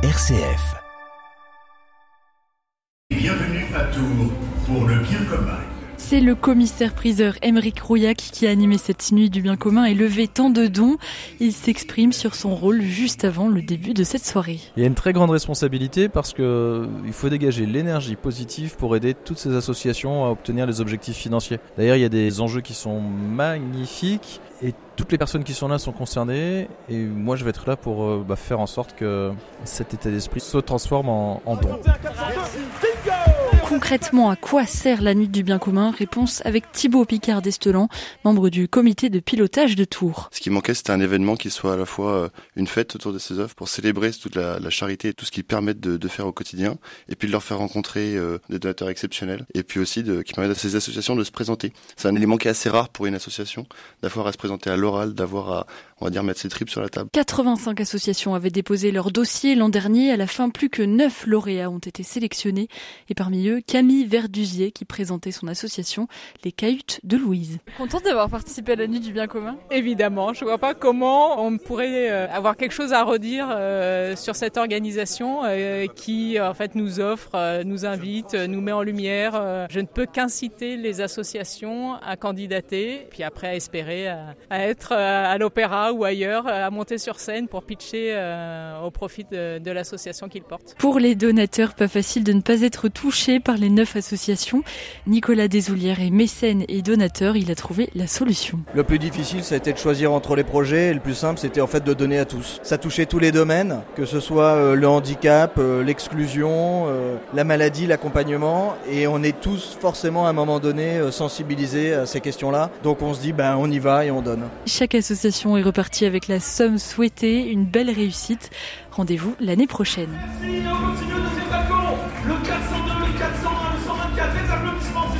RCF. Bienvenue à Tours pour le bien commun. C'est le commissaire-priseur Émeric Rouillac qui a animé cette nuit du bien commun et levé tant de dons. Il s'exprime sur son rôle juste avant le début de cette soirée. Il y a une très grande responsabilité parce que il faut dégager l'énergie positive pour aider toutes ces associations à obtenir les objectifs financiers. D'ailleurs, il y a des enjeux qui sont magnifiques et toutes les personnes qui sont là sont concernées et moi je vais être là pour euh, bah, faire en sorte que cet état d'esprit se transforme en, en don. Concrètement, à quoi sert la nuit du bien commun? Réponse avec Thibaut Picard d'Estelan, membre du comité de pilotage de Tours. Ce qui manquait, c'était un événement qui soit à la fois euh, une fête autour de ces œuvres pour célébrer toute la, charité et tout ce qu'ils permettent de, de, faire au quotidien, et puis de leur faire rencontrer euh, des donateurs exceptionnels, et puis aussi de, qui permettent à ces associations de se présenter. C'est un élément qui est assez rare pour une association, d'avoir à se présenter à l'oral, d'avoir à, on va dire, mettre ses tripes sur la table. 85 associations avaient déposé leur dossier l'an dernier. À la fin, plus que 9 lauréats ont été sélectionnés, et parmi eux, Camille Verdusier qui présentait son association Les Cahutes de Louise. Contente d'avoir participé à la nuit du bien commun? Évidemment, je ne vois pas comment on pourrait euh, avoir quelque chose à redire euh, sur cette organisation euh, qui en fait nous offre, nous invite, nous met en lumière. Je ne peux qu'inciter les associations à candidater, puis après à espérer à, à être à l'opéra ou ailleurs, à monter sur scène pour pitcher au profit de, de l'association qu'ils portent. Pour les donateurs, pas facile de ne pas être touché par les neuf associations. Nicolas Desoulières est mécène et donateur, il a trouvé la solution. Le plus difficile, ça a été de choisir entre les projets, et le plus simple, c'était en fait de donner à tous. Ça touchait tous les domaines, que ce soit euh, le handicap, euh, l'exclusion, euh, la maladie, l'accompagnement, et on est tous forcément à un moment donné sensibilisés à ces questions-là. Donc on se dit, ben on y va et on donne. Chaque association est repartie avec la somme souhaitée, une belle réussite. Rendez-vous l'année prochaine. Merci, on continue au deuxième balcon. Le 402, le 401, le 124, les applaudissements